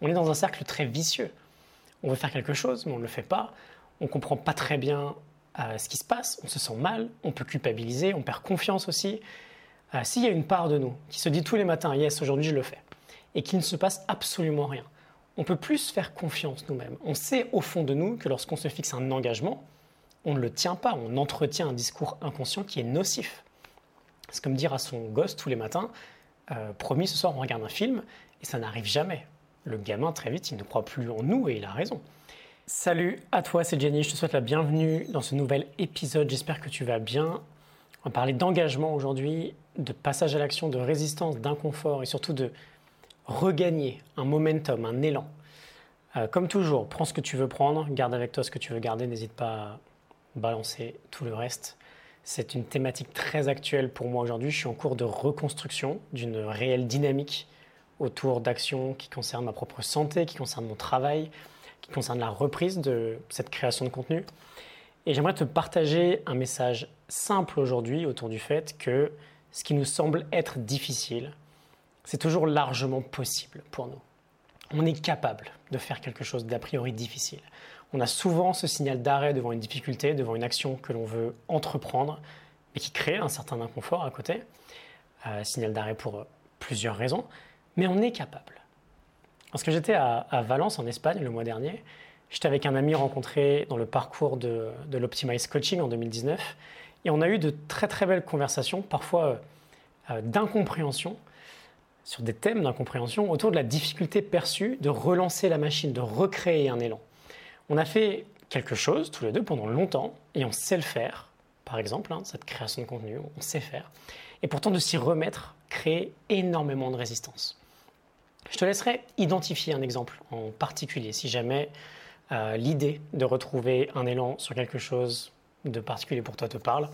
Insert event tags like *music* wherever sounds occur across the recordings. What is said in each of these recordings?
On est dans un cercle très vicieux. On veut faire quelque chose, mais on ne le fait pas. On ne comprend pas très bien euh, ce qui se passe, on se sent mal, on peut culpabiliser, on perd confiance aussi. Euh, s'il y a une part de nous qui se dit tous les matins, yes, aujourd'hui je le fais, et qu'il ne se passe absolument rien, on peut plus faire confiance nous-mêmes. On sait au fond de nous que lorsqu'on se fixe un engagement, on ne le tient pas, on entretient un discours inconscient qui est nocif. C'est comme dire à son gosse tous les matins, euh, promis ce soir on regarde un film, et ça n'arrive jamais le gamin, très vite, il ne croit plus en nous et il a raison. Salut à toi, c'est Jenny, je te souhaite la bienvenue dans ce nouvel épisode, j'espère que tu vas bien. On va parler d'engagement aujourd'hui, de passage à l'action, de résistance, d'inconfort et surtout de regagner un momentum, un élan. Euh, comme toujours, prends ce que tu veux prendre, garde avec toi ce que tu veux garder, n'hésite pas à balancer tout le reste. C'est une thématique très actuelle pour moi aujourd'hui. Je suis en cours de reconstruction d'une réelle dynamique autour d'actions qui concernent ma propre santé, qui concernent mon travail, qui concernent la reprise de cette création de contenu. Et j'aimerais te partager un message simple aujourd'hui autour du fait que ce qui nous semble être difficile, c'est toujours largement possible pour nous. On est capable de faire quelque chose d'a priori difficile. On a souvent ce signal d'arrêt devant une difficulté, devant une action que l'on veut entreprendre, mais qui crée un certain inconfort à côté. Euh, signal d'arrêt pour plusieurs raisons mais on est capable. Parce que j'étais à, Valence, en Espagne, le mois dernier. J'étais avec un ami rencontré dans le parcours de, de l'Optimize Coaching en 2019. Et on a eu de très très belles conversations, parfois euh, d'incompréhension, sur des thèmes d'incompréhension autour de la difficulté perçue de relancer la machine, de recréer un élan. On a fait quelque chose tous les deux pendant longtemps et on sait le faire, par exemple, hein, cette création de contenu, on sait faire. Et pourtant, de s'y remettre crée énormément de résistance. Je te laisserai identifier un exemple en particulier si jamais euh, l'idée de retrouver un élan sur quelque chose de particulier pour toi te parle.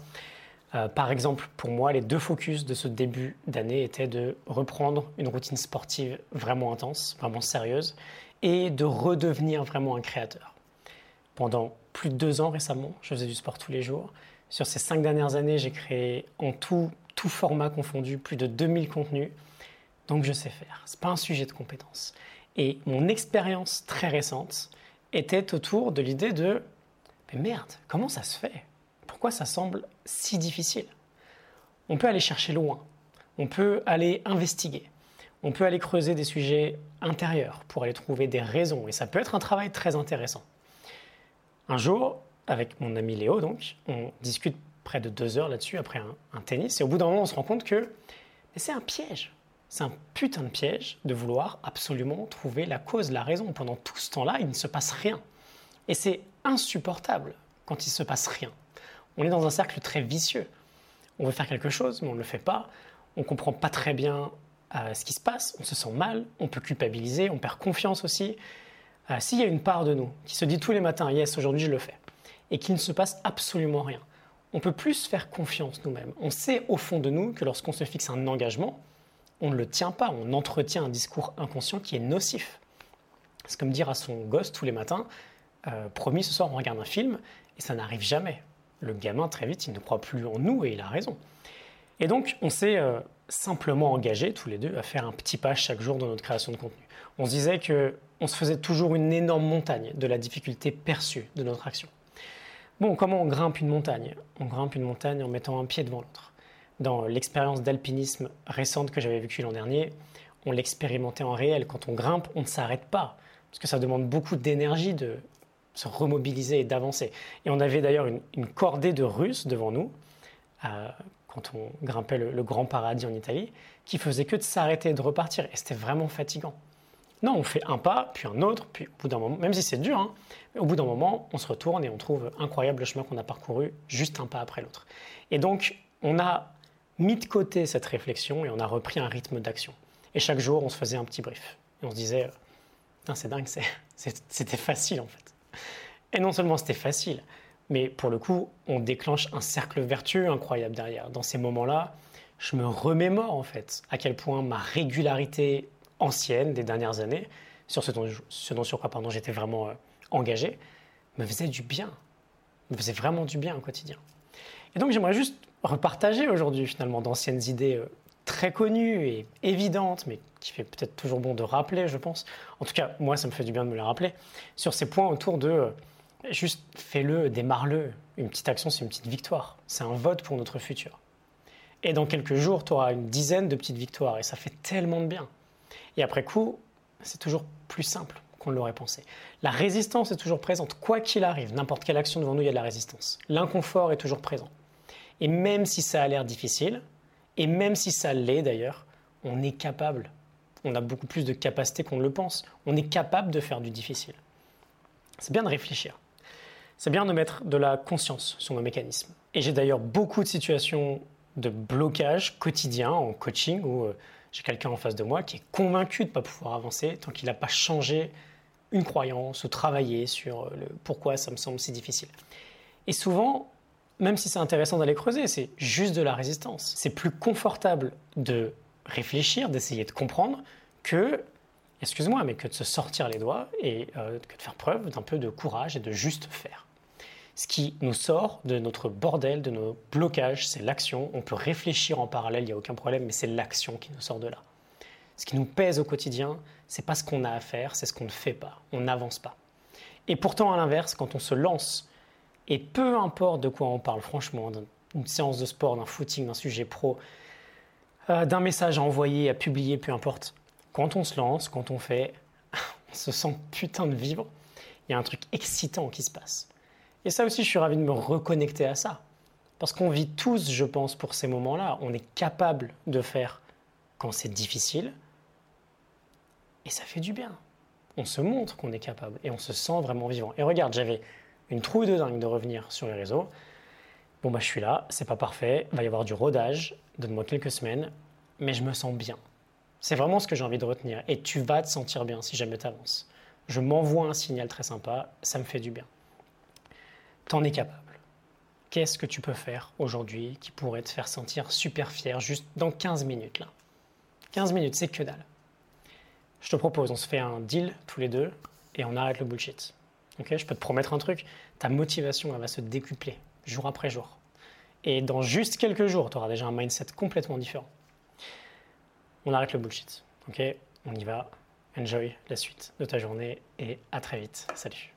Euh, par exemple, pour moi, les deux focus de ce début d'année étaient de reprendre une routine sportive vraiment intense, vraiment sérieuse, et de redevenir vraiment un créateur. Pendant plus de deux ans récemment, je faisais du sport tous les jours. Sur ces cinq dernières années, j'ai créé en tout, tout format confondu, plus de 2000 contenus donc je sais faire. Ce n'est pas un sujet de compétence. Et mon expérience très récente était autour de l'idée de mais merde, comment ça se fait? Pourquoi ça semble si difficile? On peut aller chercher loin, on peut aller investiguer, on peut aller creuser des sujets intérieurs pour aller trouver des raisons, et ça peut être un travail très intéressant. Un jour, avec mon ami Léo, donc, on discute près de deux heures là-dessus après un, un, tennis, et au bout d'un moment, on se rend compte que c'est un piège. C'est un putain de piège de vouloir absolument trouver la cause, la raison. Pendant tout ce temps-là, il ne se passe rien. Et c'est insupportable quand il ne se passe rien. On est dans un cercle très vicieux. On veut faire quelque chose, mais on ne le fait pas. On ne comprend pas très bien euh, ce qui se passe. On se sent mal, on peut culpabiliser, on perd confiance aussi. Euh, s'il y a une part de nous qui se dit tous les matins, yes, aujourd'hui je le fais, et qu'il ne se passe absolument rien, on peut plus faire confiance nous-mêmes. On sait au fond de nous que lorsqu'on se fixe un engagement, on ne le tient pas, on entretient un discours inconscient qui est nocif. C'est comme dire à son gosse tous les matins, euh, promis ce soir on regarde un film, et ça n'arrive jamais. Le gamin, très vite, il ne croit plus en nous et il a raison. Et donc, on s'est euh, simplement engagés tous les deux à faire un petit pas chaque jour dans notre création de contenu. On se disait que on se faisait toujours une énorme montagne de la difficulté perçue de notre action. Bon, comment on grimpe une montagne? On grimpe une montagne en mettant un pied devant l'autre dans l'expérience d'alpinisme récente que j'avais vécue l'an dernier, on l'expérimentait en réel. Quand on grimpe, on ne s'arrête pas, parce que ça demande beaucoup d'énergie de se remobiliser et d'avancer. Et on avait d'ailleurs une, cordée de Russes devant nous, euh, quand on grimpait le, Grand Paradis en Italie, qui faisait que de s'arrêter et de repartir. Et c'était vraiment fatigant. Non, on fait un pas, puis un autre, puis au bout d'un moment, même si c'est dur, hein, au bout d'un moment, on se retourne et on trouve incroyable le chemin qu'on a parcouru, juste un pas après l'autre. Et donc, on a mis de côté cette réflexion et on a repris un rythme d'action. Et chaque jour, on se faisait un petit brief. Et on se disait, c'est dingue, *laughs* c'était facile en fait. Et non seulement c'était facile, mais pour le coup, on déclenche un cercle vertueux incroyable derrière. Dans ces moments-là, je me remémore en fait à quel point ma régularité ancienne des dernières années, sur ce dont, sur quoi j'étais vraiment euh, engagé, me faisait du bien, me faisait vraiment du bien au quotidien. Et donc j'aimerais juste repartager aujourd'hui finalement d'anciennes idées euh, très connue et évidente, mais qui fait peut-être toujours bon de rappeler, je pense. En tout cas, moi, ça me fait du bien de me la rappeler. Sur ces points autour de euh, juste fais-le, démarre-le. Une petite action, c'est une petite victoire. C'est un vote pour notre futur. Et dans quelques jours, tu auras une dizaine de petites victoires et ça fait tellement de bien. Et après coup, c'est toujours plus simple qu'on l'aurait pensé. La résistance est toujours présente, quoi qu'il arrive. N'importe quelle action devant nous, il y a de la résistance. L'inconfort est toujours présent. Et même si ça a l'air difficile, et même si ça l'est d'ailleurs, on est capable. On a beaucoup plus de capacité qu'on le pense. On est capable de faire du difficile. C'est bien de réfléchir. C'est bien de mettre de la conscience sur nos mécanismes. Et j'ai d'ailleurs beaucoup de situations de blocage quotidien en coaching où euh, j'ai quelqu'un en face de moi qui est convaincu de ne pas pouvoir avancer tant qu'il n'a pas changé une croyance ou travaillé sur le pourquoi ça me semble si difficile. Et souvent, même si c'est intéressant d'aller creuser, c'est juste de la résistance. C'est plus confortable de réfléchir, d'essayer de comprendre, que, excuse-moi, mais que de se sortir les doigts et euh, que de faire preuve d'un peu de courage et de juste faire. Ce qui nous sort de notre bordel, de nos blocages, c'est l'action. On peut réfléchir en parallèle, il n'y a aucun problème, mais c'est l'action qui nous sort de là. Ce qui nous pèse au quotidien, c'est pas ce qu'on a à faire, c'est ce qu'on ne fait pas. On n'avance pas. Et pourtant, à l'inverse, quand on se lance, et peu importe de quoi on parle, franchement, d'une séance de sport, d'un footing, d'un sujet pro, euh, d'un message à envoyer, à publier, peu importe, quand on se lance, quand on fait, *laughs* on se sent putain de vivre. Il y a un truc excitant qui se passe. Et ça aussi, je suis ravi de me reconnecter à ça. Parce qu'on vit tous, je pense, pour ces moments-là. On est capable de faire quand c'est difficile. Et ça fait du bien. On se montre qu'on est capable et on se sent vraiment vivant. Et regarde, j'avais une trouille de dingue de revenir sur les réseaux. Bon, bah, je suis là, c'est pas parfait, va y avoir du rodage, donne-moi quelques semaines, mais je me sens bien. C'est vraiment ce que j'ai envie de retenir. Et tu vas te sentir bien si jamais tu. Je m'envoie un signal très sympa, ça me fait du bien. T'en es capable. Qu'est-ce que tu peux faire aujourd'hui qui pourrait te faire sentir super fier juste dans 15 minutes là? 15 minutes, c'est que dalle. Je te propose, on se fait un deal tous les deux et on arrête le bullshit. Je peux te promettre un truc, ta motivation va se décupler jour après jour. Et dans juste quelques jours, tu auras déjà un mindset complètement différent. On arrête le bullshit. On y va. Enjoy la suite de ta journée et à très vite. Salut.